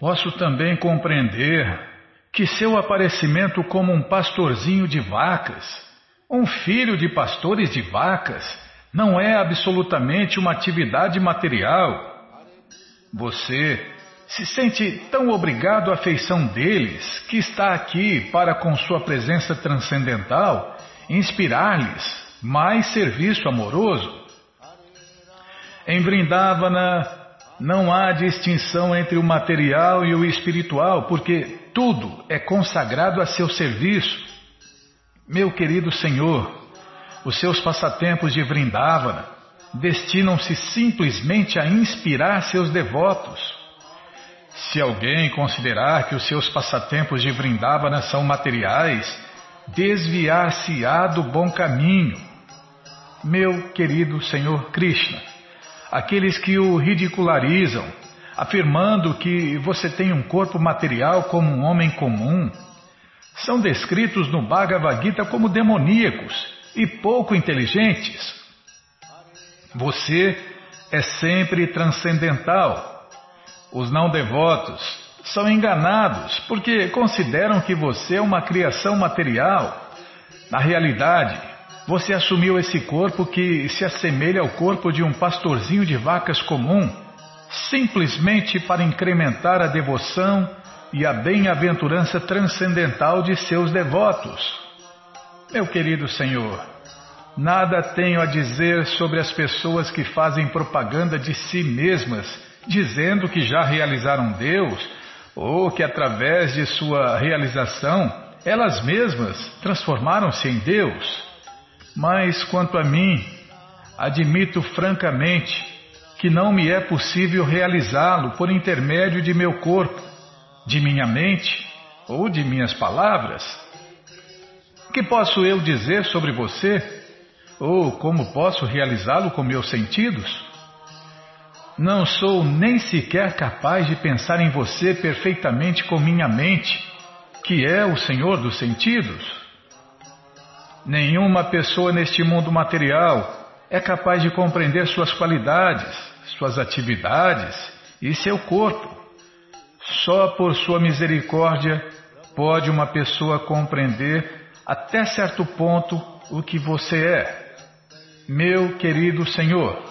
Posso também compreender que seu aparecimento como um pastorzinho de vacas, um filho de pastores de vacas, não é absolutamente uma atividade material. Você se sente tão obrigado à afeição deles que está aqui para, com sua presença transcendental, inspirar-lhes mais serviço amoroso. Em Vrindavana não há distinção entre o material e o espiritual, porque tudo é consagrado a seu serviço. Meu querido Senhor, os seus passatempos de Vrindavana destinam-se simplesmente a inspirar seus devotos. Se alguém considerar que os seus passatempos de Vrindavana são materiais, desviar-se-á do bom caminho. Meu querido Senhor Krishna, aqueles que o ridicularizam, afirmando que você tem um corpo material como um homem comum, são descritos no Bhagavad Gita como demoníacos e pouco inteligentes. Você é sempre transcendental. Os não devotos são enganados porque consideram que você é uma criação material. Na realidade, você assumiu esse corpo que se assemelha ao corpo de um pastorzinho de vacas comum simplesmente para incrementar a devoção e a bem-aventurança transcendental de seus devotos. Meu querido Senhor, nada tenho a dizer sobre as pessoas que fazem propaganda de si mesmas, dizendo que já realizaram Deus ou que através de sua realização elas mesmas transformaram-se em Deus. Mas quanto a mim, admito francamente que não me é possível realizá-lo por intermédio de meu corpo, de minha mente ou de minhas palavras? O que posso eu dizer sobre você? Ou como posso realizá-lo com meus sentidos? Não sou nem sequer capaz de pensar em você perfeitamente com minha mente, que é o Senhor dos sentidos. Nenhuma pessoa neste mundo material é capaz de compreender suas qualidades, suas atividades e seu corpo. Só por sua misericórdia pode uma pessoa compreender até certo ponto o que você é. Meu querido Senhor,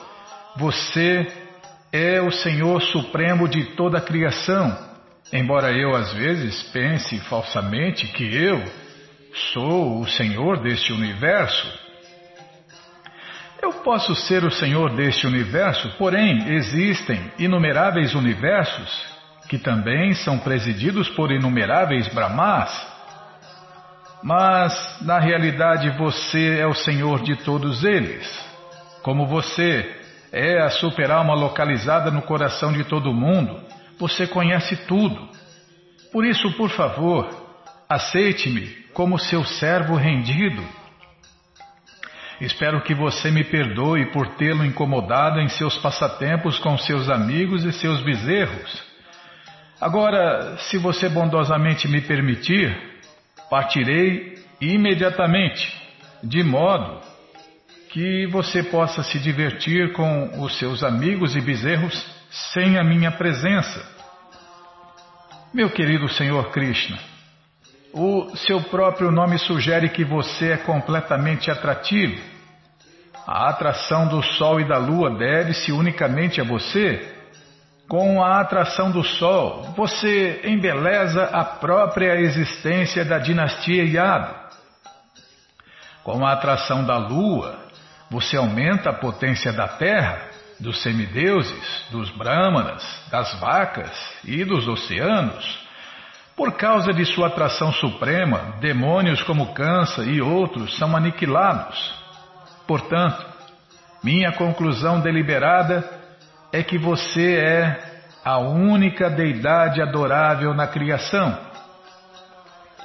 você é o Senhor Supremo de toda a criação, embora eu às vezes pense falsamente que eu sou o Senhor deste universo. Eu posso ser o Senhor deste universo, porém existem inumeráveis universos que também são presididos por inumeráveis Brahmas. Mas, na realidade, você é o Senhor de todos eles. Como você é a super-alma localizada no coração de todo mundo, você conhece tudo. Por isso, por favor, aceite-me como seu servo rendido Espero que você me perdoe por tê-lo incomodado em seus passatempos com seus amigos e seus bezerros. Agora, se você bondosamente me permitir, partirei imediatamente, de modo que você possa se divertir com os seus amigos e bezerros sem a minha presença. Meu querido Senhor Krishna, o seu próprio nome sugere que você é completamente atrativo. A atração do Sol e da Lua deve-se unicamente a você. Com a atração do Sol, você embeleza a própria existência da dinastia Yadu. Com a atração da Lua, você aumenta a potência da Terra, dos semideuses, dos Brahmanas, das vacas e dos oceanos. Por causa de sua atração suprema, demônios como Kansa e outros são aniquilados. Portanto, minha conclusão deliberada é que você é a única deidade adorável na criação.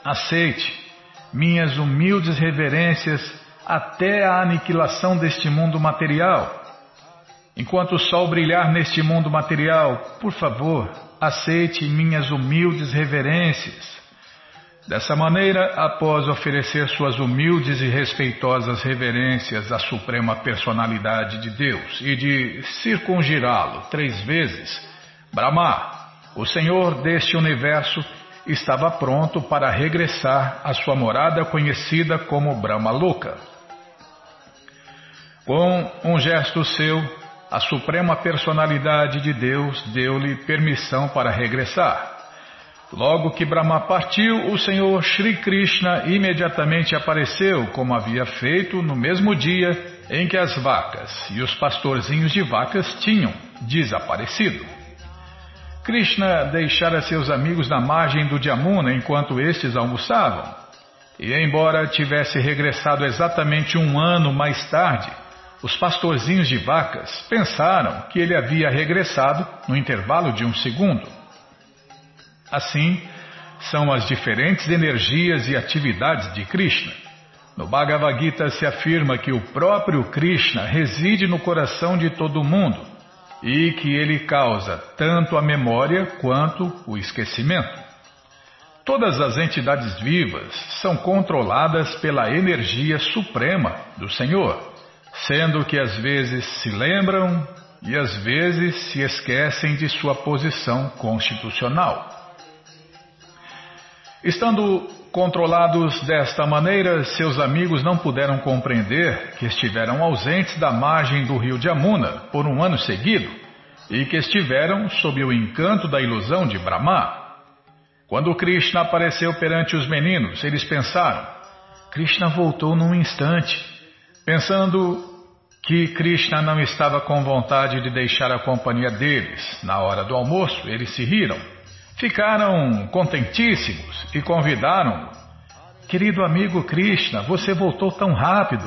Aceite minhas humildes reverências até a aniquilação deste mundo material. Enquanto o sol brilhar neste mundo material, por favor, aceite minhas humildes reverências. Dessa maneira, após oferecer suas humildes e respeitosas reverências à Suprema Personalidade de Deus e de circungirá-lo três vezes, Brahma, o Senhor deste universo estava pronto para regressar à sua morada conhecida como Brahma Loka. Com um gesto seu, a suprema personalidade de Deus deu-lhe permissão para regressar. Logo que Brahma partiu, o Senhor Sri Krishna imediatamente apareceu, como havia feito no mesmo dia em que as vacas e os pastorzinhos de vacas tinham desaparecido. Krishna deixara seus amigos na margem do Jamuna enquanto estes almoçavam. E, embora tivesse regressado exatamente um ano mais tarde, os pastorzinhos de vacas pensaram que ele havia regressado no intervalo de um segundo. Assim, são as diferentes energias e atividades de Krishna. No Bhagavad Gita se afirma que o próprio Krishna reside no coração de todo mundo e que ele causa tanto a memória quanto o esquecimento. Todas as entidades vivas são controladas pela energia suprema do Senhor sendo que às vezes se lembram e às vezes se esquecem de sua posição constitucional. Estando controlados desta maneira, seus amigos não puderam compreender que estiveram ausentes da margem do rio de Amuna por um ano seguido e que estiveram sob o encanto da ilusão de Brahma. Quando Krishna apareceu perante os meninos, eles pensaram: Krishna voltou num instante Pensando que Krishna não estava com vontade de deixar a companhia deles na hora do almoço, eles se riram. Ficaram contentíssimos e convidaram-no. Querido amigo Krishna, você voltou tão rápido.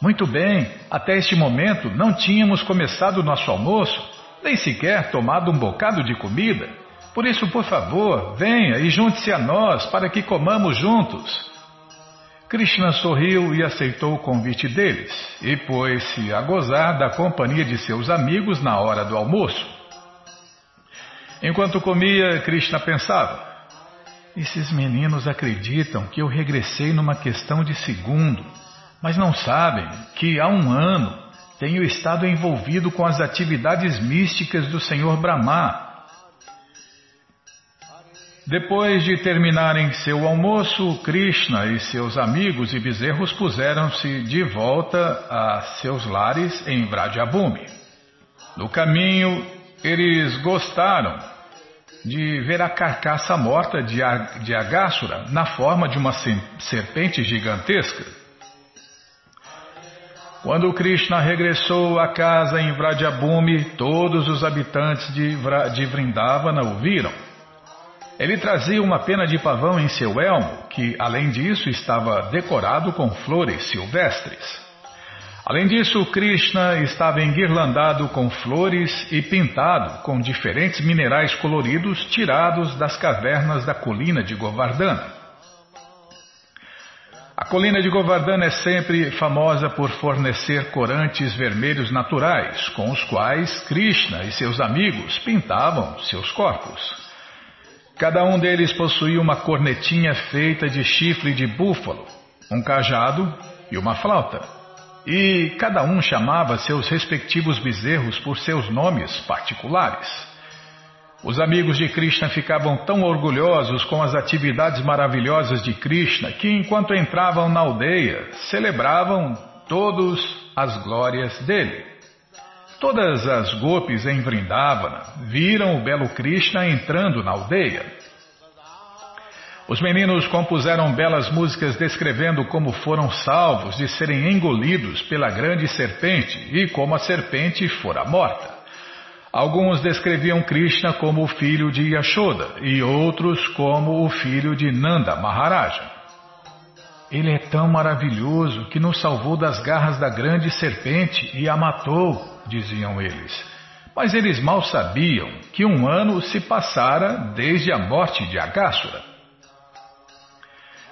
Muito bem, até este momento não tínhamos começado nosso almoço, nem sequer tomado um bocado de comida. Por isso, por favor, venha e junte-se a nós para que comamos juntos. Krishna sorriu e aceitou o convite deles e pôs-se a gozar da companhia de seus amigos na hora do almoço. Enquanto comia, Krishna pensava: Esses meninos acreditam que eu regressei numa questão de segundo, mas não sabem que há um ano tenho estado envolvido com as atividades místicas do Senhor Brahma depois de terminarem seu almoço, Krishna e seus amigos e bezerros puseram-se de volta a seus lares em Vrajabhumi. No caminho, eles gostaram de ver a carcaça morta de, de na forma de uma serpente gigantesca. Quando Krishna regressou à casa em Vrajabhumi, todos os habitantes de, Vra, de Vrindavana o viram. Ele trazia uma pena de pavão em seu elmo, que, além disso, estava decorado com flores silvestres. Além disso, Krishna estava enguirlandado com flores e pintado com diferentes minerais coloridos tirados das cavernas da colina de Govardhana. A colina de Govardhana é sempre famosa por fornecer corantes vermelhos naturais, com os quais Krishna e seus amigos pintavam seus corpos. Cada um deles possuía uma cornetinha feita de chifre de búfalo, um cajado e uma flauta. E cada um chamava seus respectivos bezerros por seus nomes particulares. Os amigos de Krishna ficavam tão orgulhosos com as atividades maravilhosas de Krishna que, enquanto entravam na aldeia, celebravam todos as glórias dele. Todas as gopis em Vrindavana viram o belo Krishna entrando na aldeia. Os meninos compuseram belas músicas descrevendo como foram salvos de serem engolidos pela grande serpente e como a serpente fora morta. Alguns descreviam Krishna como o filho de Yashoda e outros como o filho de Nanda Maharaja. Ele é tão maravilhoso que nos salvou das garras da grande serpente e a matou diziam eles. Mas eles mal sabiam que um ano se passara desde a morte de Agassura.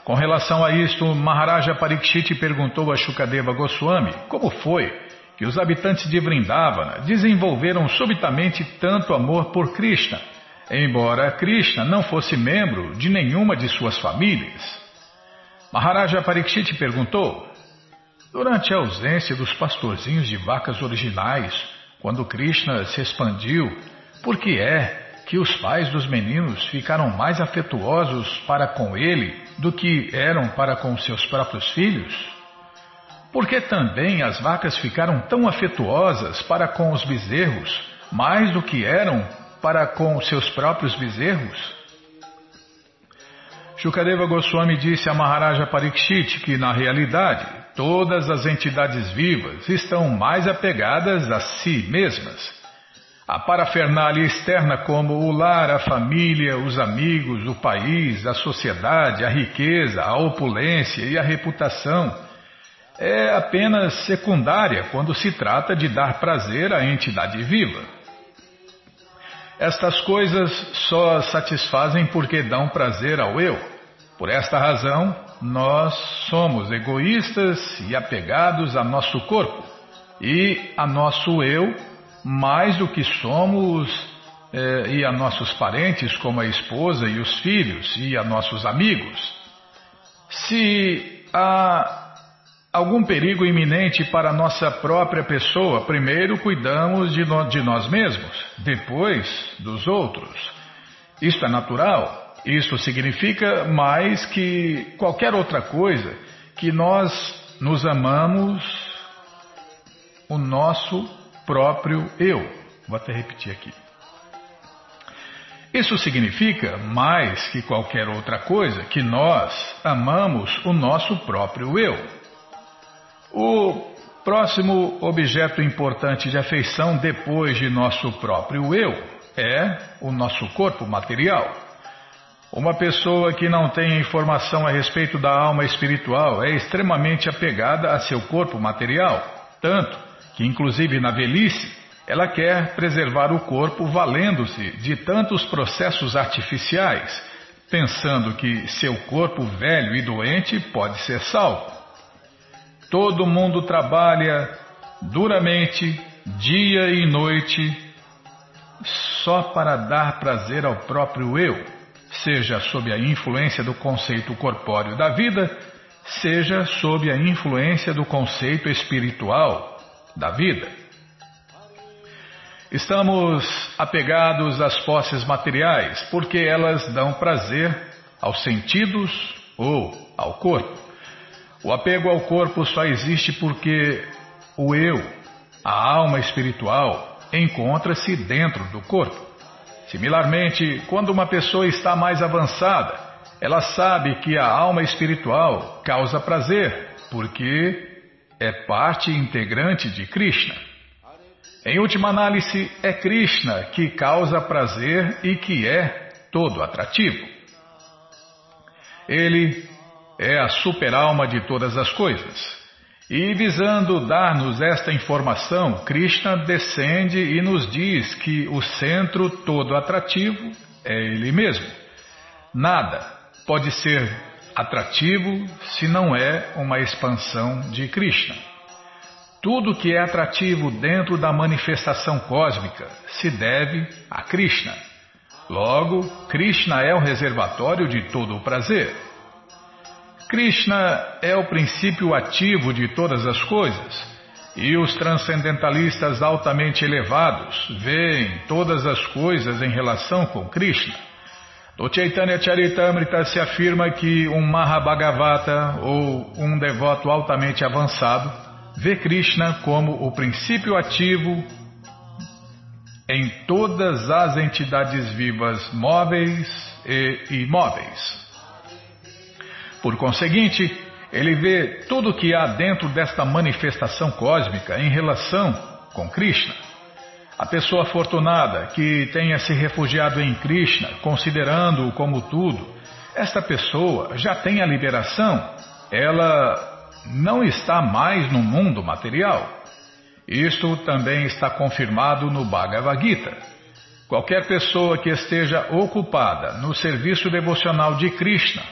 Com relação a isto, Maharaja Parikshit perguntou a Shukadeva Goswami como foi que os habitantes de Vrindavana desenvolveram subitamente tanto amor por Krishna, embora Krishna não fosse membro de nenhuma de suas famílias. Maharaja Parikshit perguntou: Durante a ausência dos pastorzinhos de vacas originais, quando Krishna se expandiu, por que é que os pais dos meninos ficaram mais afetuosos para com ele do que eram para com seus próprios filhos? Por que também as vacas ficaram tão afetuosas para com os bezerros, mais do que eram para com seus próprios bezerros? Shukadeva Goswami disse a Maharaja Parikshit que, na realidade, todas as entidades vivas estão mais apegadas a si mesmas. A parafernália externa, como o lar, a família, os amigos, o país, a sociedade, a riqueza, a opulência e a reputação, é apenas secundária quando se trata de dar prazer à entidade viva. Estas coisas só satisfazem porque dão prazer ao eu. Por esta razão, nós somos egoístas e apegados a nosso corpo e a nosso eu mais do que somos eh, e a nossos parentes, como a esposa e os filhos, e a nossos amigos. Se há algum perigo iminente para a nossa própria pessoa, primeiro cuidamos de, no, de nós mesmos, depois dos outros. Isto é natural. Isso significa mais que qualquer outra coisa que nós nos amamos o nosso próprio eu. Vou até repetir aqui. Isso significa, mais que qualquer outra coisa, que nós amamos o nosso próprio eu. O próximo objeto importante de afeição depois de nosso próprio eu é o nosso corpo material. Uma pessoa que não tem informação a respeito da alma espiritual é extremamente apegada a seu corpo material, tanto que, inclusive na velhice, ela quer preservar o corpo valendo-se de tantos processos artificiais, pensando que seu corpo velho e doente pode ser salvo. Todo mundo trabalha duramente, dia e noite, só para dar prazer ao próprio eu, seja sob a influência do conceito corpóreo da vida, seja sob a influência do conceito espiritual da vida. Estamos apegados às posses materiais porque elas dão prazer aos sentidos ou ao corpo. O apego ao corpo só existe porque o eu, a alma espiritual, encontra-se dentro do corpo. Similarmente, quando uma pessoa está mais avançada, ela sabe que a alma espiritual causa prazer, porque é parte integrante de Krishna. Em última análise, é Krishna que causa prazer e que é todo atrativo. Ele é a superalma de todas as coisas. E visando dar-nos esta informação, Krishna descende e nos diz que o centro todo atrativo é Ele mesmo. Nada pode ser atrativo se não é uma expansão de Krishna. Tudo que é atrativo dentro da manifestação cósmica se deve a Krishna. Logo, Krishna é o reservatório de todo o prazer. Krishna é o princípio ativo de todas as coisas. E os transcendentalistas altamente elevados veem todas as coisas em relação com Krishna. No Chaitanya Charitamrita se afirma que um Mahabhagavata ou um devoto altamente avançado vê Krishna como o princípio ativo em todas as entidades vivas móveis e imóveis. Por conseguinte, ele vê tudo o que há dentro desta manifestação cósmica em relação com Krishna. A pessoa afortunada que tenha se refugiado em Krishna, considerando-o como tudo, esta pessoa já tem a liberação, ela não está mais no mundo material. Isto também está confirmado no Bhagavad Gita. Qualquer pessoa que esteja ocupada no serviço devocional de Krishna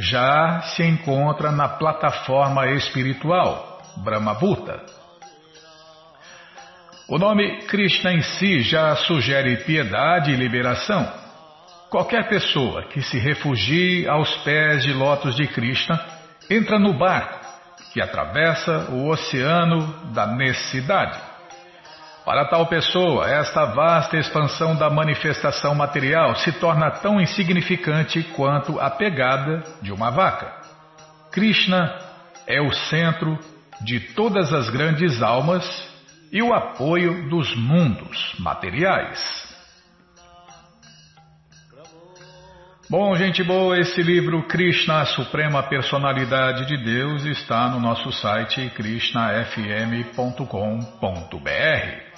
já se encontra na plataforma espiritual, Brahmabhuta. O nome Krishna em si já sugere piedade e liberação. Qualquer pessoa que se refugie aos pés de lótus de Krishna entra no barco que atravessa o oceano da necessidade. Para tal pessoa, esta vasta expansão da manifestação material se torna tão insignificante quanto a pegada de uma vaca. Krishna é o centro de todas as grandes almas e o apoio dos mundos materiais. Bom, gente boa, esse livro Krishna, a Suprema Personalidade de Deus, está no nosso site krishnafm.com.br.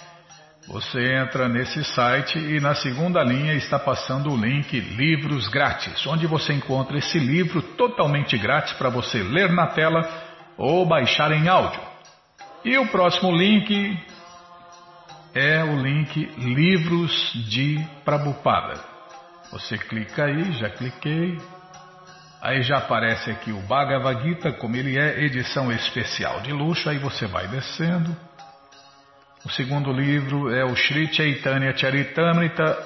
Você entra nesse site e na segunda linha está passando o link Livros Grátis, onde você encontra esse livro totalmente grátis para você ler na tela ou baixar em áudio. E o próximo link é o link Livros de Prabhupada. Você clica aí, já cliquei. Aí já aparece aqui o Bhagavad Gita, como ele é, edição especial de luxo. Aí você vai descendo. O segundo livro é o Sri Chaitanya Charitamrita,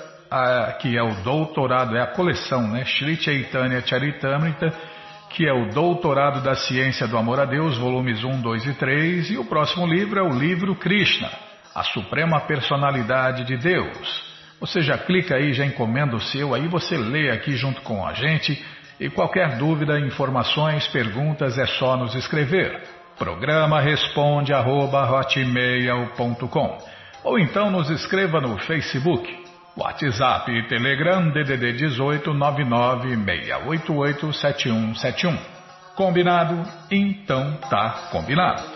que é o doutorado, é a coleção, né? Sri Chaitanya Charitamrita, que é o Doutorado da Ciência do Amor a Deus, volumes 1, 2 e 3. E o próximo livro é o livro Krishna, a Suprema Personalidade de Deus. Você já clica aí, já encomenda o seu, aí você lê aqui junto com a gente. E qualquer dúvida, informações, perguntas é só nos escrever. Programa responde arroba, ou então nos escreva no Facebook, WhatsApp e Telegram DDD 18 996887171. Combinado? Então tá combinado.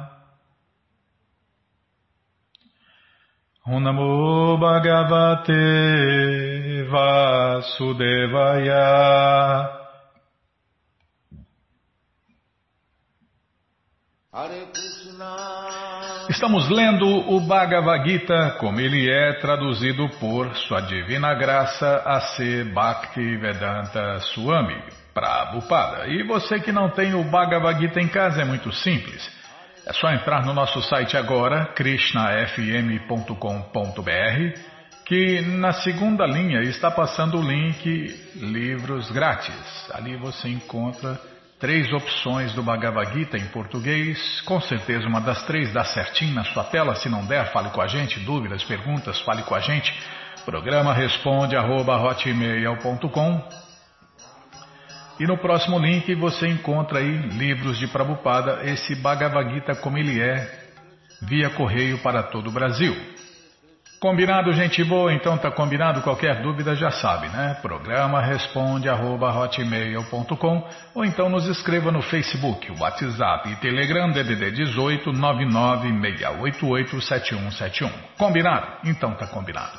Namo Bhagavate Vasudevaya Estamos lendo o Bhagavad Gita como ele é traduzido por Sua Divina Graça A.C. Bhakti Vedanta Swami, Prabhupada. E você que não tem o Bhagavad Gita em casa é muito simples. É só entrar no nosso site agora, krishnafm.com.br, que na segunda linha está passando o link Livros Grátis. Ali você encontra três opções do Bhagavad Gita em português. Com certeza uma das três dá certinho na sua tela. Se não der, fale com a gente. Dúvidas, perguntas, fale com a gente. Programa responde arroba, e no próximo link você encontra aí livros de Prabhupada, esse Bhagavad Gita como ele é, via correio para todo o Brasil. Combinado, gente boa? Então tá combinado? Qualquer dúvida já sabe, né? Programa responde arroba, hotmail.com ou então nos escreva no Facebook, WhatsApp e Telegram DDD 18 996887171. Combinado? Então tá combinado.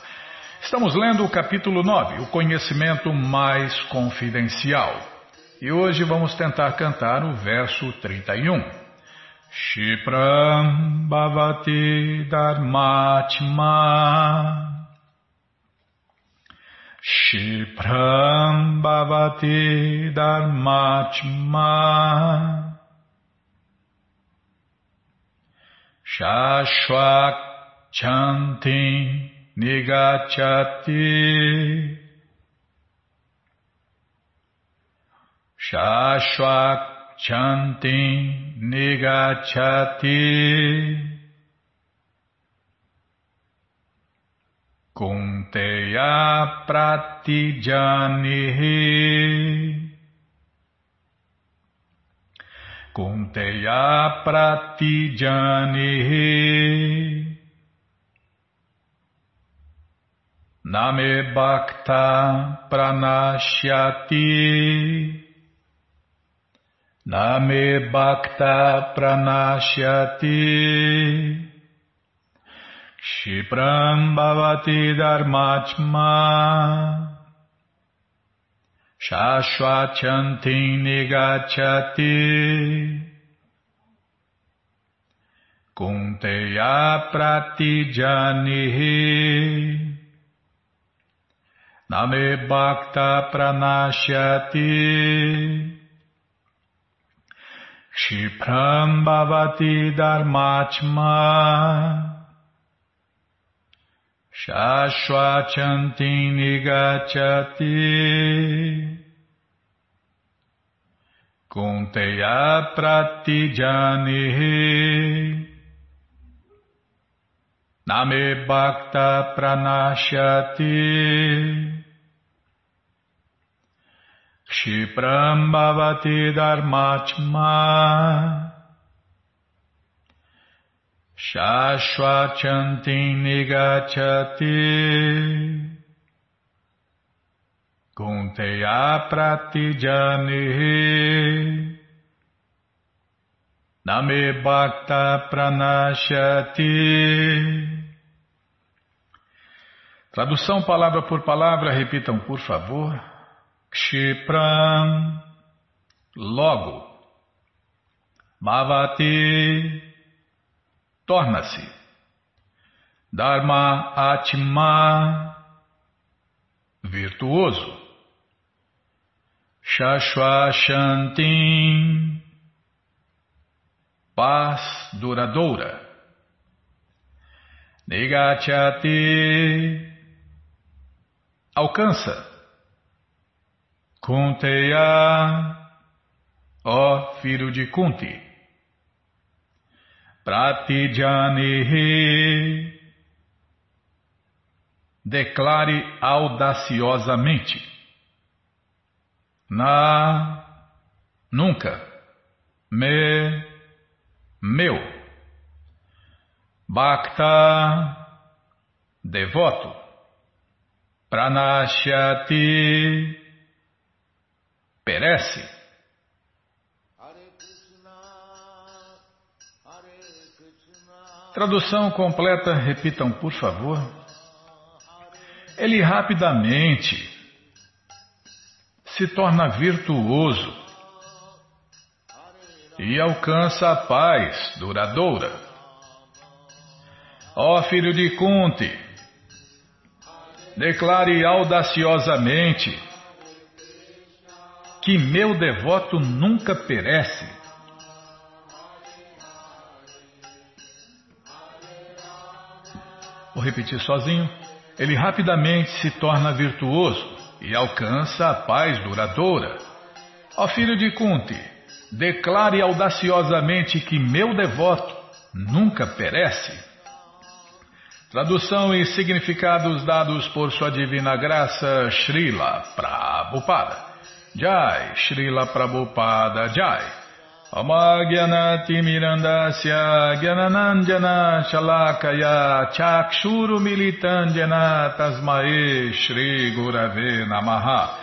Estamos lendo o capítulo 9, o conhecimento mais confidencial. E hoje vamos tentar cantar o verso 31. Shipram Bhavati Dharmatma. Shipram Bhavati Dharmatma. Shashwak Chanti Nigachati Shashwak Chanti Nigachati Kunteya Pratijanihi. Kunteya Pratijanihi. Name Bhakta Pranashyati Name Bhakta Pranashyati. Shipram Bhavati Dharmatma Shashwachanti Nigachati. Kunteya Pratijanihi. Name Bhakta Pranashyati Shipram Bhavati Dharmachma. Shashwachanti Nigachati. Kunteya Pratijanihi. Name Bhakta Pranashyati Shipram Bhavati Dharmachma. Shashwachanti Nigachati. Kunteya Pratijani Name Bhakta Pranashyati. Tradução palavra por palavra, repitam por favor. Kshipram, logo. Bhavati, torna-se. Dharma Atma, virtuoso. Shashwashantim, paz duradoura. Negachati, alcança. Kunteya, ó filho de Kunti, Pratijanihi, declare audaciosamente, Na, nunca, Me, meu, Bhakta, devoto, Pranashyati, perece. Tradução completa, repitam por favor. Ele rapidamente se torna virtuoso e alcança a paz duradoura. Ó filho de Kunti, declare audaciosamente que meu devoto nunca perece. Vou repetir sozinho. Ele rapidamente se torna virtuoso e alcança a paz duradoura. Ó filho de Kunti, declare audaciosamente que meu devoto nunca perece. Tradução e significados dados por Sua Divina Graça, Srila Prabhupada. Jai, Srila Prabhupada Jai. Amagyanati Mirandasya Gyananandjana Shalakaya Chakshuru Militandjana Tasmae Shri Gurave Namaha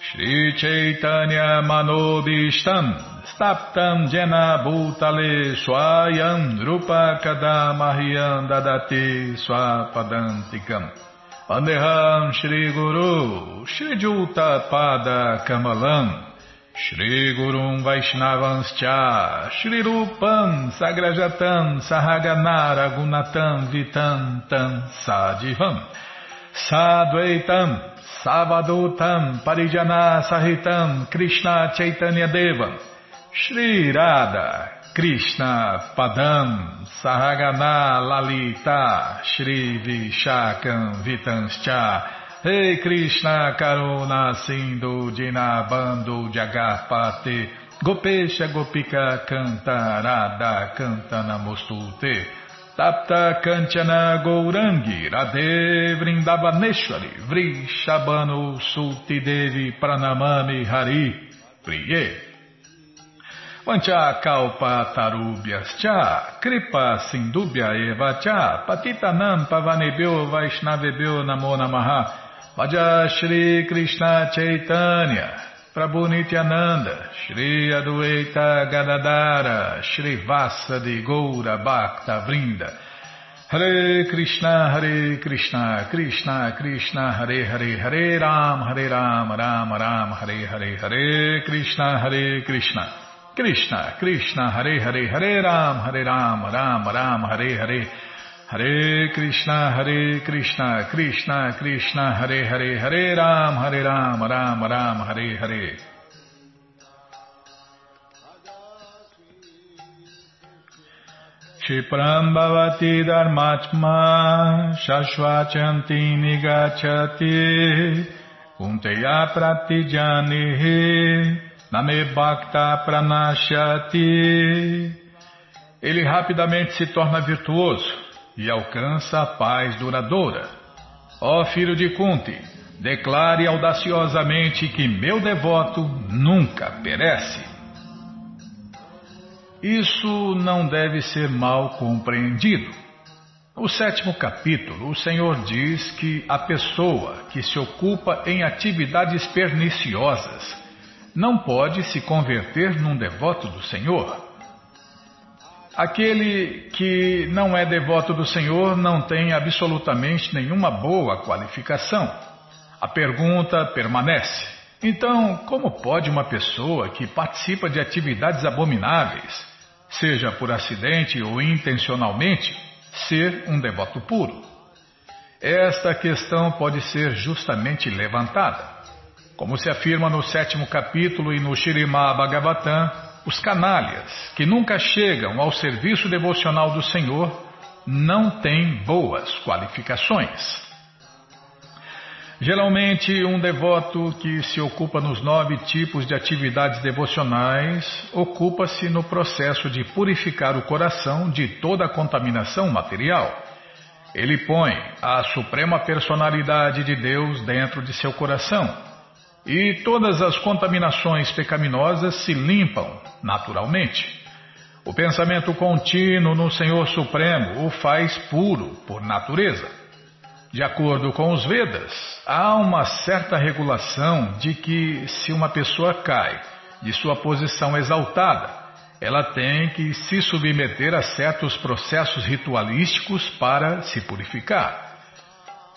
Shri Chaitanya Manobishtam Staptam Jena Bhutale Swayam Rupa Kadamahyam Dadati Swapadantikam Pandeham Shri Guru, Shri Juta Pada Kamalam, Shri Gurum Vaishnavanscha, Shri Rupam Sagrajatam Sahaganara Gunatam Vitam Tam Sadivam, Sadvaitam Savadutam Parijana Sahitam Krishna Chaitanya Devam, Shri Radha Krishna Padam Sahagana Lalita Shri Vishakam Vitanscha. Hey Krishna Karuna Sindhu Dinabando Jagarpate Gopesha Gopika Canta Radha Canta Namostute Tapta Kanchana Gourangi Radhe Vrindavaneshwari Vrishabano Sulti Devi Pranamami Hari Priye Pancha kalpa tarubhyas cha, kripa sindubhya eva cha, patitanam pavanebhyo vaishnavebhyo namo namaha, Vaja Shri Krishna Chaitanya, Prabhu Nityananda, Shri Adueta Gadadara, Shri Vasa de Goura Bhakta Vrinda, Hare Krishna, Hare Krishna, Krishna Krishna, Hare Hare, Hare Ram, Hare Ram, Ram Ram, Hare Hare, Hare Krishna, Hare Krishna, Krishna Krishna, Hare Hare, Hare Ram, Hare Ram, Ram Ram, Hare Hare, Hare Krishna, Hare Krishna, Krishna Krishna, Hare Hare, Hare Ram, Hare Ram, Ram Ram, Hare Hare. Shipram bhavati dharmatma shashvachanti nigachati kunteya pratijanihi name bhakta pranashati Ele rapidamente se torna virtuoso e alcança a paz duradoura. Ó filho de Kunti, declare audaciosamente que meu devoto nunca perece. Isso não deve ser mal compreendido. No sétimo capítulo, o Senhor diz que a pessoa que se ocupa em atividades perniciosas não pode se converter num devoto do Senhor. Aquele que não é devoto do Senhor não tem absolutamente nenhuma boa qualificação. A pergunta permanece. Então, como pode uma pessoa que participa de atividades abomináveis, seja por acidente ou intencionalmente, ser um devoto puro? Esta questão pode ser justamente levantada. Como se afirma no sétimo capítulo e no Shirimá Bhagavatam, os canalhas, que nunca chegam ao serviço devocional do Senhor, não têm boas qualificações. Geralmente, um devoto que se ocupa nos nove tipos de atividades devocionais ocupa-se no processo de purificar o coração de toda a contaminação material. Ele põe a suprema personalidade de Deus dentro de seu coração e todas as contaminações pecaminosas se limpam naturalmente. O pensamento contínuo no Senhor Supremo o faz puro por natureza. De acordo com os Vedas, há uma certa regulação de que se uma pessoa cai de sua posição exaltada, ela tem que se submeter a certos processos ritualísticos para se purificar.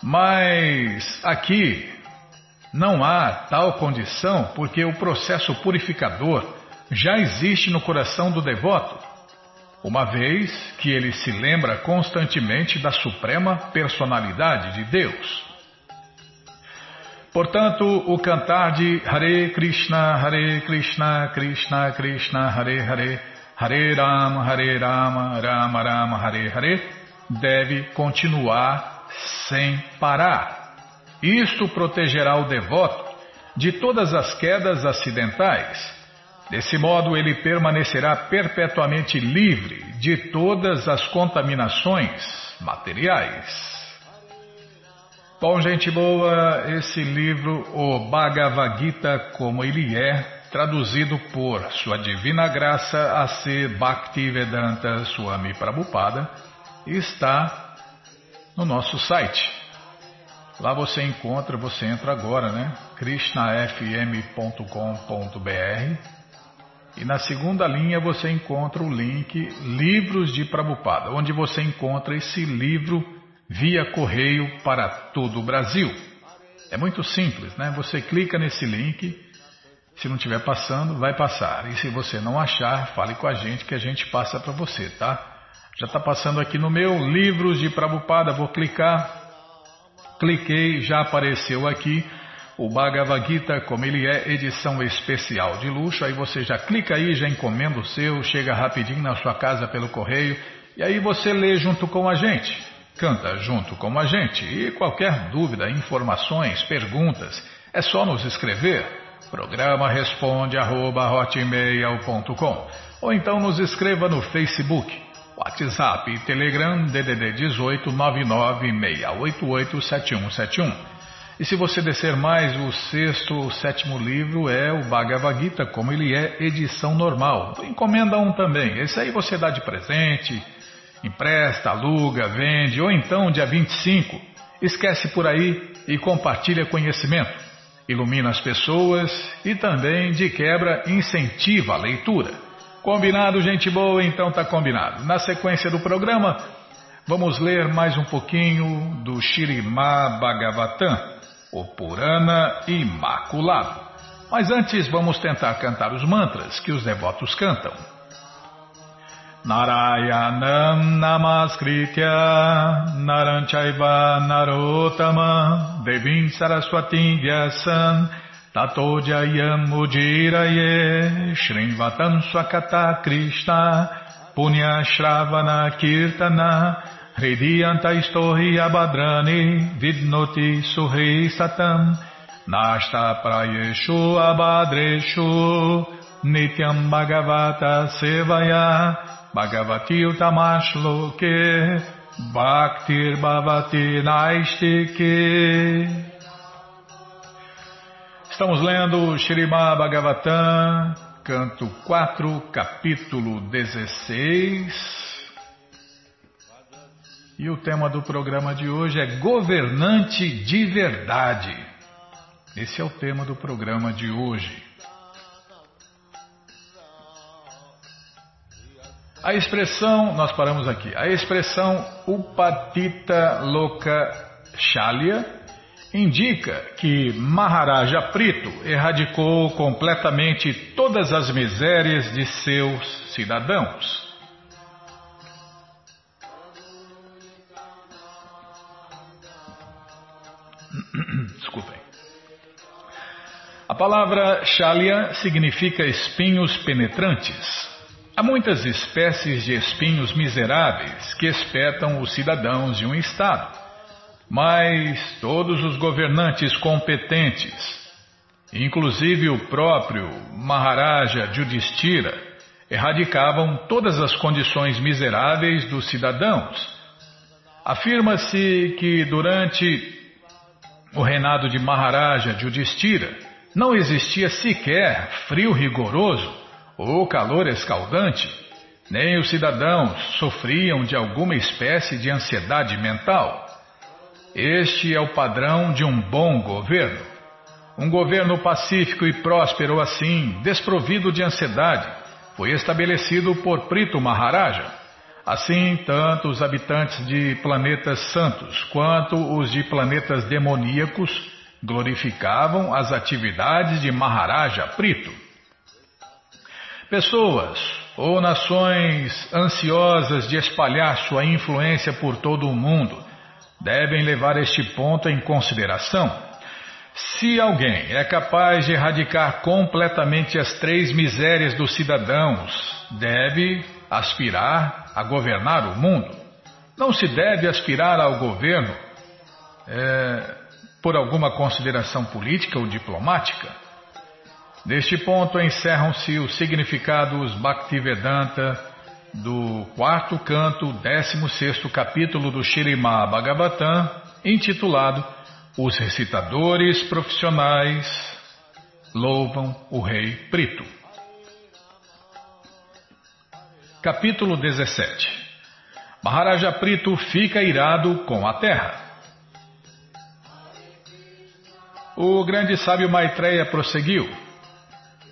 Mas aqui não há tal condição porque o processo purificador já existe no coração do devoto, uma vez que ele se lembra constantemente da suprema personalidade de Deus. Portanto, o cantar de Hare Krishna, Hare Krishna, Krishna Krishna, Hare Hare, Hare Rama, Hare Rama, Rama Rama, Hare Hare, deve continuar sem parar. Isto protegerá o devoto de todas as quedas acidentais. Desse modo, ele permanecerá perpetuamente livre de todas as contaminações materiais. Bom, gente boa, esse livro, o Bhagavad Gita como ele é, traduzido por Sua Divina Graça a C. Bhaktivedanta Swami Prabhupada, está no nosso site Lá você encontra, você entra agora, né? krishnafm.com.br e na segunda linha você encontra o link Livros de Prabupada, onde você encontra esse livro via correio para todo o Brasil. É muito simples, né? Você clica nesse link, se não estiver passando, vai passar. E se você não achar, fale com a gente que a gente passa para você, tá? Já está passando aqui no meu Livros de Prabupada, vou clicar Cliquei, já apareceu aqui o Bhagavad Gita, como ele é, edição especial de luxo. Aí você já clica aí, já encomenda o seu, chega rapidinho na sua casa pelo correio e aí você lê junto com a gente, canta junto com a gente. E qualquer dúvida, informações, perguntas, é só nos escrever. Programa responde arroba, ou então nos escreva no Facebook WhatsApp e Telegram DDD 18 996887171. E se você descer mais, o sexto ou sétimo livro é o Bhagavad Gita, como ele é edição normal. Encomenda um também. Esse aí você dá de presente, empresta, aluga, vende, ou então dia 25, esquece por aí e compartilha conhecimento. ilumina as pessoas e também, de quebra, incentiva a leitura. Combinado, gente boa? Então tá combinado. Na sequência do programa, vamos ler mais um pouquinho do Shirimá Bhagavatam, o Purana Imaculado. Mas antes, vamos tentar cantar os mantras que os devotos cantam. Narayanam Namaskritya Naranchaiva Narotama Devim Saraswati Tato Jayam Ujiraye Shrinvatam Swakata Krishna Punya Shravana Kirtana Hridiyanta Istohi Abadrani Vidnoti Suhri Satam Nashta Prayeshu Abadreshu Nityam Bhagavata Sevaya Bhagavati Utamashloke Bhaktir Bhavati Naistike Estamos lendo Shrimad Bhagavatam, canto 4, capítulo 16. E o tema do programa de hoje é Governante de Verdade. Esse é o tema do programa de hoje. A expressão, nós paramos aqui, a expressão Upatita Loka Shalya indica que Maharaja Prito erradicou completamente todas as misérias de seus cidadãos. Desculpem. A palavra Shalya significa espinhos penetrantes. Há muitas espécies de espinhos miseráveis que espetam os cidadãos de um estado, mas todos os governantes competentes, inclusive o próprio Maharaja Judistira, erradicavam todas as condições miseráveis dos cidadãos. Afirma-se que durante o reinado de Maharaja Judistira não existia sequer frio rigoroso ou calor escaldante, nem os cidadãos sofriam de alguma espécie de ansiedade mental. Este é o padrão de um bom governo. Um governo pacífico e próspero assim, desprovido de ansiedade, foi estabelecido por Prito Maharaja. Assim, tanto os habitantes de planetas santos quanto os de planetas demoníacos glorificavam as atividades de Maharaja Prito. Pessoas ou nações ansiosas de espalhar sua influência por todo o mundo devem levar este ponto em consideração. Se alguém é capaz de erradicar completamente as três misérias dos cidadãos, deve aspirar a governar o mundo. Não se deve aspirar ao governo é, por alguma consideração política ou diplomática. Neste ponto encerram-se os significados Bhaktivedanta do quarto canto, décimo sexto capítulo do Shirimá Bhagavatam, intitulado Os recitadores profissionais louvam o rei Prito. Capítulo 17 Maharaja Prito fica irado com a terra. O grande sábio Maitreya prosseguiu.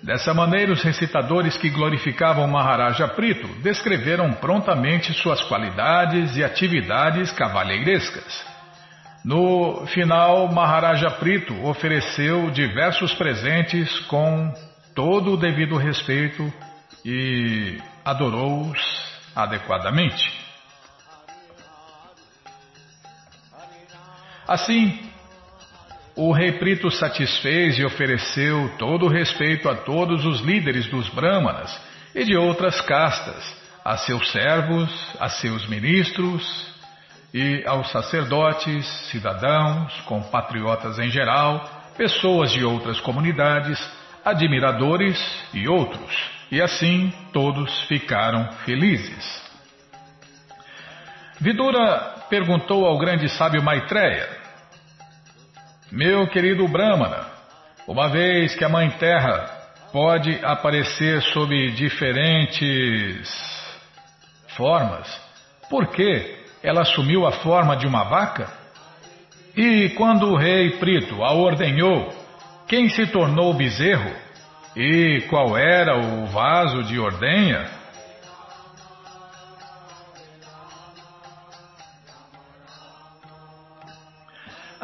Dessa maneira, os recitadores que glorificavam Maharaja Prito descreveram prontamente suas qualidades e atividades cavalheirescas. No final, Maharaja Prito ofereceu diversos presentes com todo o devido respeito e adorou-os adequadamente. Assim, o rei Prito satisfez e ofereceu todo o respeito a todos os líderes dos Brahmanas e de outras castas, a seus servos, a seus ministros e aos sacerdotes, cidadãos, compatriotas em geral, pessoas de outras comunidades, admiradores e outros. E assim todos ficaram felizes. Vidura perguntou ao grande sábio Maitreya meu querido Brahmana, uma vez que a Mãe Terra pode aparecer sob diferentes formas, por que ela assumiu a forma de uma vaca? E quando o rei Prito a ordenhou Quem se tornou bezerro? E qual era o vaso de ordenha?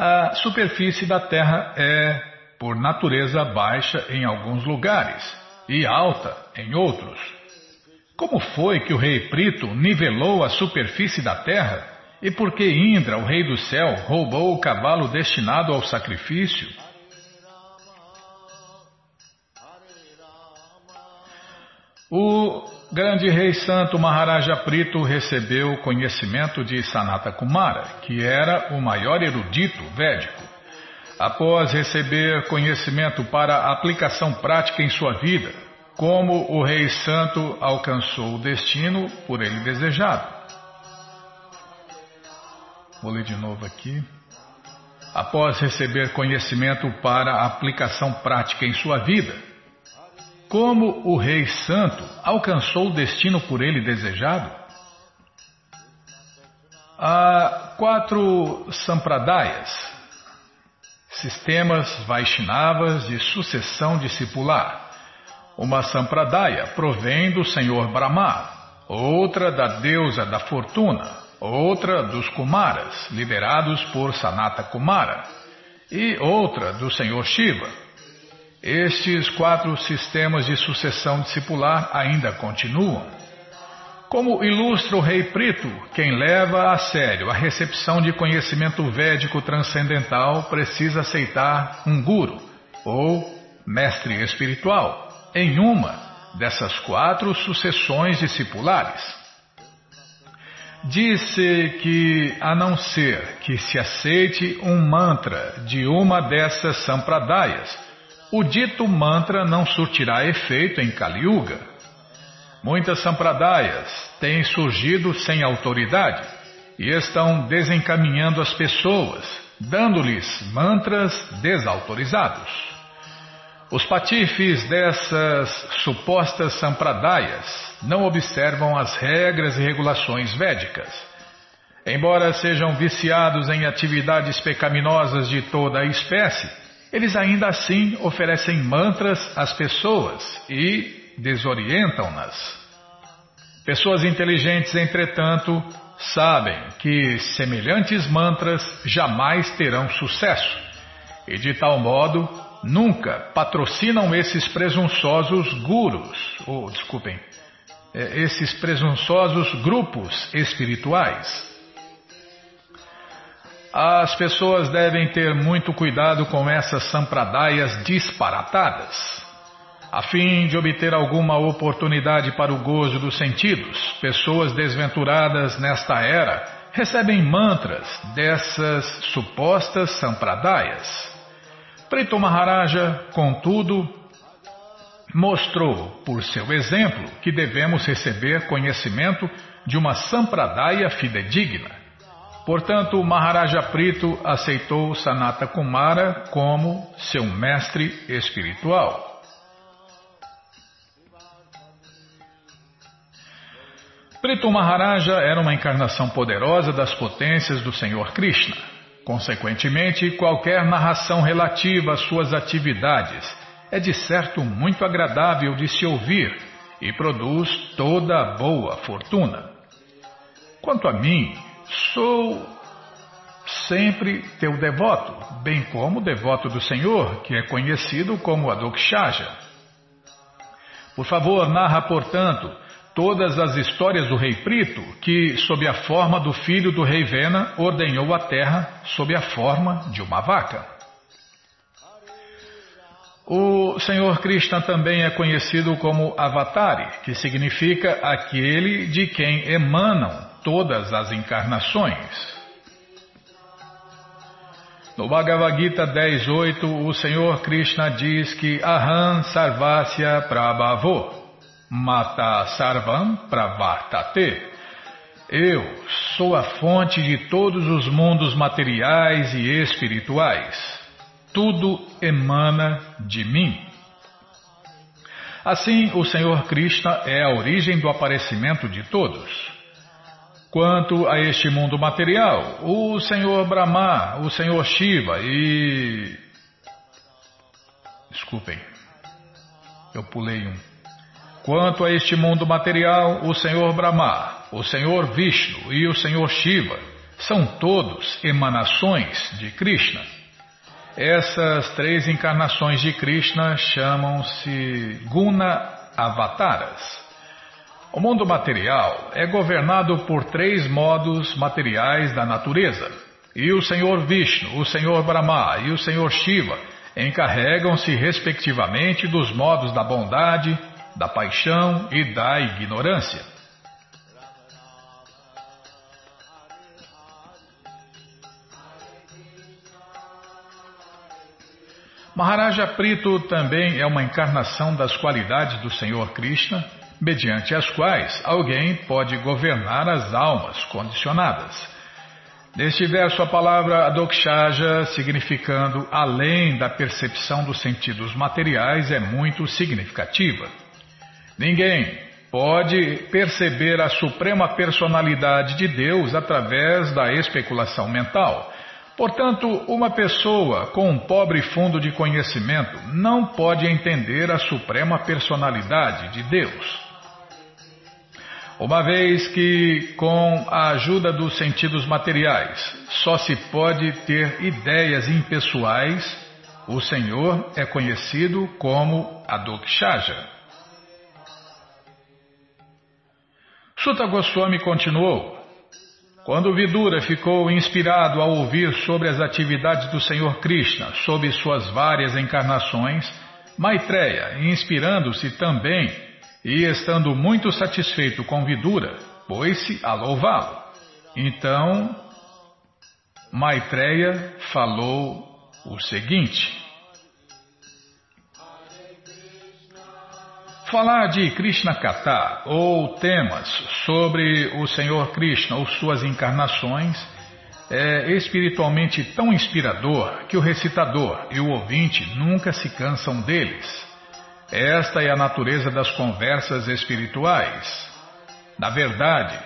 A superfície da Terra é, por natureza, baixa em alguns lugares e alta em outros. Como foi que o rei Prito nivelou a superfície da Terra? E por que Indra, o rei do céu, roubou o cavalo destinado ao sacrifício? O grande rei santo Maharaja Prito recebeu conhecimento de Sanata Kumara, que era o maior erudito védico. Após receber conhecimento para aplicação prática em sua vida, como o rei santo alcançou o destino por ele desejado. Vou ler de novo aqui. Após receber conhecimento para aplicação prática em sua vida, como o Rei Santo alcançou o destino por ele desejado? Há quatro sampradayas, sistemas Vaishnavas de sucessão discipular. Uma sampradaya provém do Senhor Brahma, outra da deusa da fortuna, outra dos Kumaras, liderados por Sanata Kumara, e outra do Senhor Shiva estes quatro sistemas de sucessão discipular ainda continuam. Como ilustra o Rei Prito, quem leva a sério a recepção de conhecimento védico transcendental precisa aceitar um guru, ou mestre espiritual, em uma dessas quatro sucessões discipulares. Disse que, a não ser que se aceite um mantra de uma dessas sampradayas, o dito mantra não surtirá efeito em Kali Yuga. Muitas sampradayas têm surgido sem autoridade e estão desencaminhando as pessoas, dando-lhes mantras desautorizados. Os patifes dessas supostas sampradayas não observam as regras e regulações védicas. Embora sejam viciados em atividades pecaminosas de toda a espécie, eles ainda assim oferecem mantras às pessoas e desorientam-nas. Pessoas inteligentes, entretanto, sabem que semelhantes mantras jamais terão sucesso e, de tal modo, nunca patrocinam esses presunçosos gurus, ou desculpem, é, esses presunçosos grupos espirituais. As pessoas devem ter muito cuidado com essas sampradaias disparatadas. A fim de obter alguma oportunidade para o gozo dos sentidos, pessoas desventuradas nesta era recebem mantras dessas supostas sampradaias. Preto Maharaja, contudo, mostrou, por seu exemplo, que devemos receber conhecimento de uma sampradaya fidedigna. Portanto, Maharaja Prito aceitou Sanata Kumara como seu mestre espiritual. Prito Maharaja era uma encarnação poderosa das potências do Senhor Krishna. Consequentemente, qualquer narração relativa às suas atividades é de certo muito agradável de se ouvir e produz toda a boa fortuna. Quanto a mim, Sou sempre teu devoto, bem como devoto do Senhor, que é conhecido como Adokshaja. Por favor, narra, portanto, todas as histórias do rei Prito, que, sob a forma do filho do rei Vena, ordenhou a terra sob a forma de uma vaca. O Senhor Krishna também é conhecido como Avatari, que significa aquele de quem emanam todas as encarnações. No Bhagavad Gita 10.8, o Senhor Krishna diz que Aham Sarvasya Prabhavo Mata Sarvam Pravartate Eu sou a fonte de todos os mundos materiais e espirituais. Tudo emana de mim. Assim, o Senhor Krishna é a origem do aparecimento de todos. Quanto a este mundo material, o Senhor Brahma, o Senhor Shiva e desculpem, eu pulei um. Quanto a este mundo material, o Senhor Brahma, o Senhor Vishnu e o Senhor Shiva são todos emanações de Krishna. Essas três encarnações de Krishna chamam-se Guna Avataras. O mundo material é governado por três modos materiais da natureza. E o Senhor Vishnu, o Senhor Brahma e o Senhor Shiva encarregam-se respectivamente dos modos da bondade, da paixão e da ignorância. Maharaja Prito também é uma encarnação das qualidades do Senhor Krishna, mediante as quais alguém pode governar as almas condicionadas. Neste verso, a palavra adokshaja, significando além da percepção dos sentidos materiais, é muito significativa. Ninguém pode perceber a suprema personalidade de Deus através da especulação mental. Portanto, uma pessoa com um pobre fundo de conhecimento não pode entender a suprema personalidade de Deus. Uma vez que, com a ajuda dos sentidos materiais, só se pode ter ideias impessoais, o Senhor é conhecido como Adokshaja. Sutta Goswami continuou. Quando Vidura ficou inspirado ao ouvir sobre as atividades do Senhor Krishna, sob suas várias encarnações, Maitreya, inspirando-se também e, estando muito satisfeito com Vidura, pôs-se a louvá-lo. Então, Maitreya falou o seguinte: Falar de Krishna Kata ou temas sobre o Senhor Krishna ou suas encarnações é espiritualmente tão inspirador que o recitador e o ouvinte nunca se cansam deles. Esta é a natureza das conversas espirituais. Na verdade,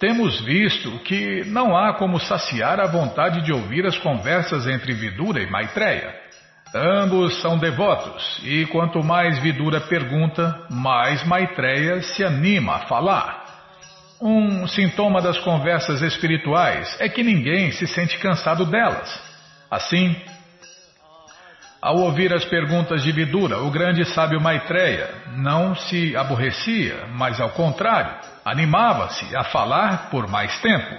temos visto que não há como saciar a vontade de ouvir as conversas entre Vidura e Maitreya. Ambos são devotos, e quanto mais Vidura pergunta, mais Maitreya se anima a falar. Um sintoma das conversas espirituais é que ninguém se sente cansado delas. Assim, ao ouvir as perguntas de Vidura, o grande sábio Maitreya não se aborrecia, mas ao contrário, animava-se a falar por mais tempo.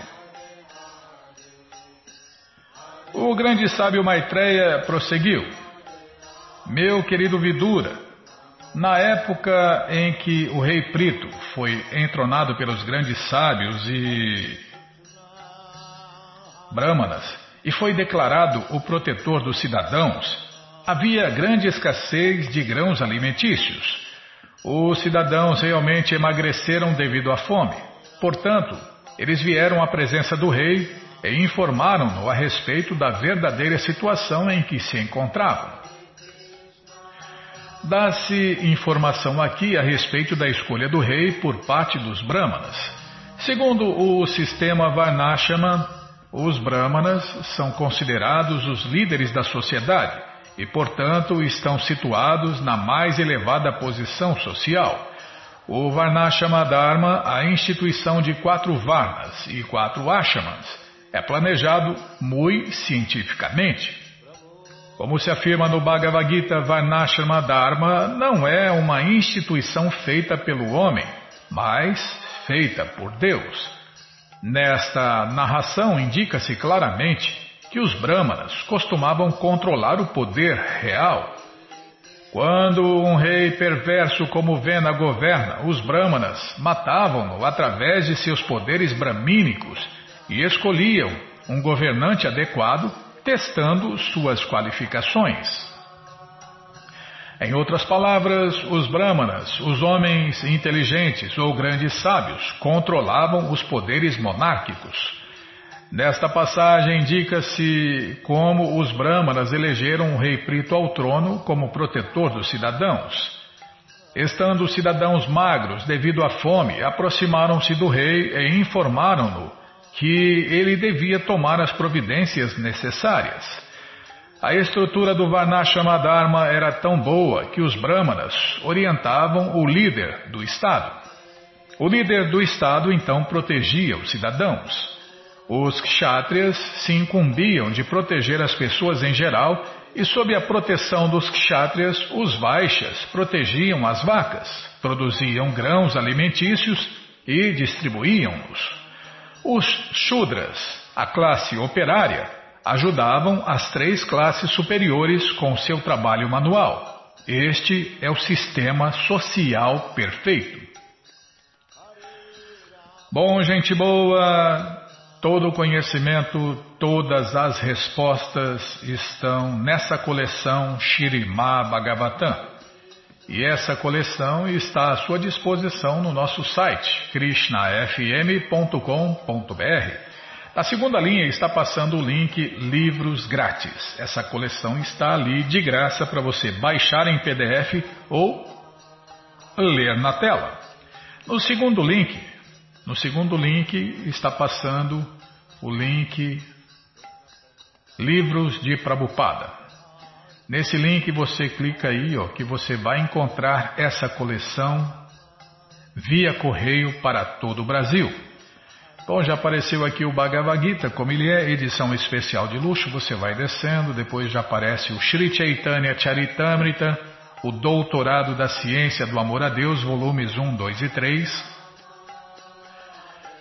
O grande sábio Maitreya prosseguiu: Meu querido Vidura, na época em que o rei Prito foi entronado pelos grandes sábios e brahmanas e foi declarado o protetor dos cidadãos, havia grande escassez de grãos alimentícios. Os cidadãos realmente emagreceram devido à fome. Portanto, eles vieram à presença do rei e informaram-no a respeito da verdadeira situação em que se encontravam. Dá-se informação aqui a respeito da escolha do rei por parte dos Brahmanas. Segundo o sistema Varnashama, os Brahmanas são considerados os líderes da sociedade e, portanto, estão situados na mais elevada posição social. O Varnashama Dharma, a instituição de quatro Varnas e quatro Ashamas, é planejado muito cientificamente. Como se afirma no Bhagavad Gita, Varnashama Dharma não é uma instituição feita pelo homem, mas feita por Deus. Nesta narração indica-se claramente que os brahmanas costumavam controlar o poder real. Quando um rei perverso como Vena governa, os brahmanas matavam-no através de seus poderes bramínicos e escolhiam um governante adequado, testando suas qualificações. Em outras palavras, os brahmanas, os homens inteligentes ou grandes sábios, controlavam os poderes monárquicos. Nesta passagem indica-se como os brahmanas elegeram o rei Prito ao trono como protetor dos cidadãos. Estando os cidadãos magros devido à fome, aproximaram-se do rei e informaram-no que ele devia tomar as providências necessárias. A estrutura do Varnashama Dharma era tão boa que os brahmanas orientavam o líder do Estado. O líder do Estado então protegia os cidadãos. Os kshatriyas se incumbiam de proteger as pessoas em geral e, sob a proteção dos kshatriyas, os vaixas protegiam as vacas, produziam grãos alimentícios e distribuíam-nos. Os shudras, a classe operária, ajudavam as três classes superiores com seu trabalho manual. Este é o sistema social perfeito. Bom, gente boa, todo o conhecimento, todas as respostas estão nessa coleção Shirimá Bhagavatam. E essa coleção está à sua disposição no nosso site krishnafm.com.br. Na segunda linha está passando o link Livros Grátis. Essa coleção está ali de graça para você baixar em PDF ou ler na tela. No segundo link, no segundo link está passando o link Livros de Prabupada. Nesse link você clica aí, ó, que você vai encontrar essa coleção via correio para todo o Brasil. Bom, já apareceu aqui o Bhagavad Gita, como ele é, edição especial de luxo, você vai descendo, depois já aparece o Sri Chaitanya Charitamrita, o Doutorado da Ciência do Amor a Deus, volumes 1, 2 e 3.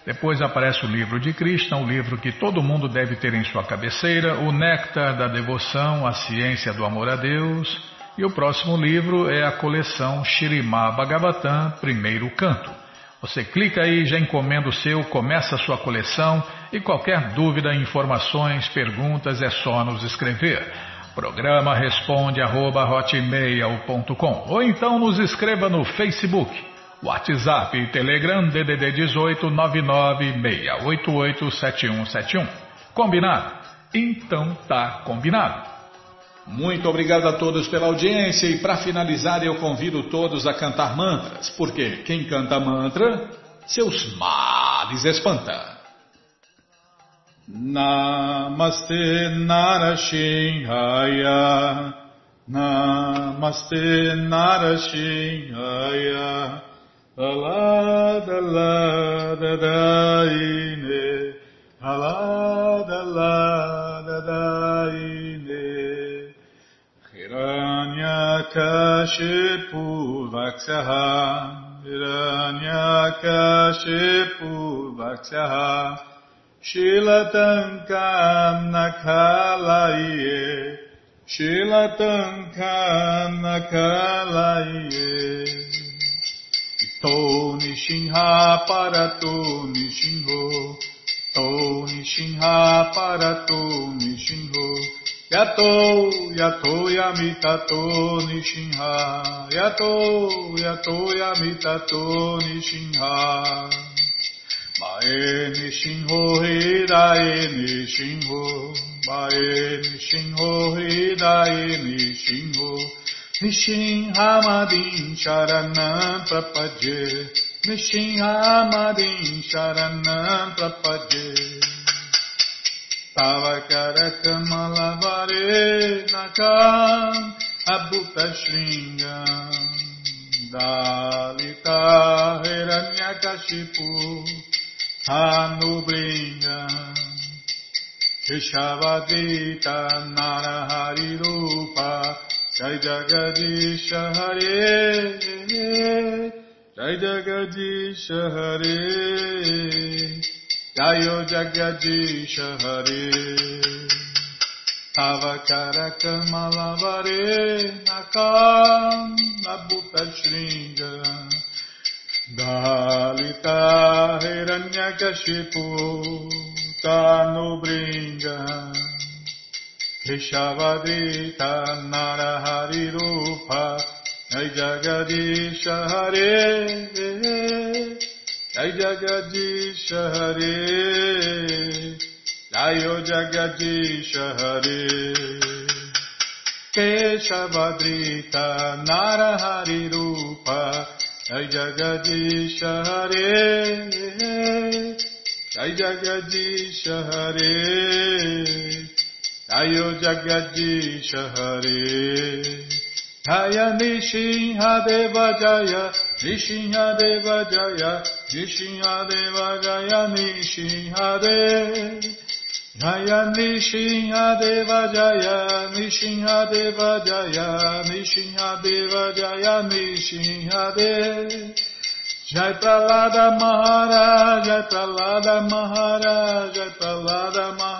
Depois aparece o livro de Krishna, o livro que todo mundo deve ter em sua cabeceira, o Néctar da Devoção, a Ciência do Amor a Deus. E o próximo livro é a coleção Shirimá Bhagavatam, primeiro canto. Você clica aí, já encomenda o seu, começa a sua coleção e qualquer dúvida, informações, perguntas é só nos escrever. Programa responde arroba, ou então nos escreva no Facebook, WhatsApp e Telegram DDD 18 996887171. Combinado? Então tá combinado. Muito obrigado a todos pela audiência e para finalizar eu convido todos a cantar mantras, porque quem canta mantra, seus males espanta. Namaste Narashinhaya Namaste Narashinhaya Alada Lada Daine Alada Lada Daine Hiranyakashipu Vaksyaha Hiranyakashipu Vaksyaha Shilatankam Nakalaye Shilatankam Nakalaye To Nishinha Parato Nishinho To Nishinha Parato Nishinho Yato, yato yamitato nishinha. Yato, yato yamitato nishinha. Mae nishinho hidae nishinho. Mae nishinho hidae nishinho. Nishinhamadin sharanam prapadye. Nishinhamadin sharanam prapadye. Tavakarakamalavare nakam abhuta shringam Dalita hiranyakashipu hanubringam Keshavadita narahari rupa Jai Jagadisha Hare Jai Jagadisha Hare Jayo Jagadish Hare Avakara Kamalavare Nakam Nabhuta Shringa Dalita Hiranyakashipu Tanubringa Keshavadita Narahari Rupa Jai Jagadish Hare Jai Jagadish Hare Jayo Jagadish Hare Keshavadrita Narahari Rupa Jai Jagadish Hare Jai Ayo Jagadish Hare Jaya Nishinha Deva Jaya Nishinha Jaya Nishinha Deva Jaya Nishinha Jaya Jaya Nishinha Jaya Nishinha Deva Jaya Nishinha Jai Pralada Maharaja Jai Pralada Maharaja Jai Pralada Maharaja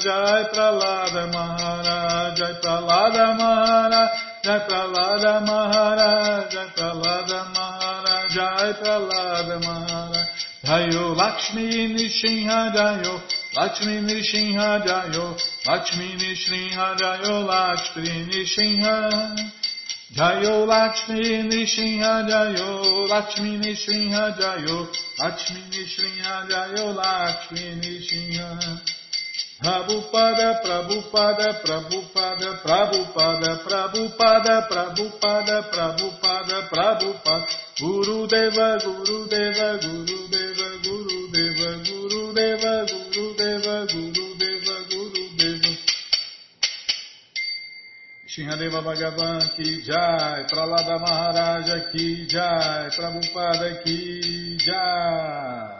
Jai Pralada Maharaj, Jai Pralada Maharaj, Jai Pralada Maharaj, Jai Pralada Maharaj, Jai Pralada Maharaj, Jayo Lakshmi Nishinha Jayo, Lakshmi Nishinha Jayo, Lakshmi Nishinha Jayo, Lakshmi Nishinha. Jayo Lakshmi Nishinha Jayo Lakshmi Nishinha Jayo Lakshmi Nishinha Jayo Lakshmi Nishinha Prabhupada Prabhupada Prabhupada Prabhupada Prabhupada Prabhupada Prabhupada Prabhupada Guru Deva Guru Deva Guru Deva Guru Deva Guru Deva Guru Deva Guru Deva Guru Deva Shinhadeva Bhagavan ki jai, Pralada Maharaja ki jai, Prabhupada ki jai.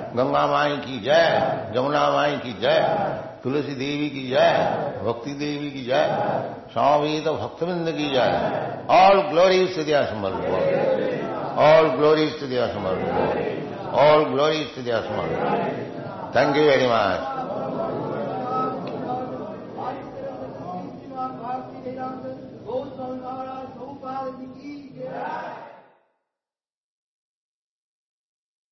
Ganga माई की जय जमुना माई की जय तुलसी देवी की जय भक्ति देवी की जय स्वामी तो भक्तविंद की जय ऑल ग्लोरीज टू दिया समर ऑल ग्लोरीज टू दिया समर ऑल ग्लोरीज टू दिया summer thank you very much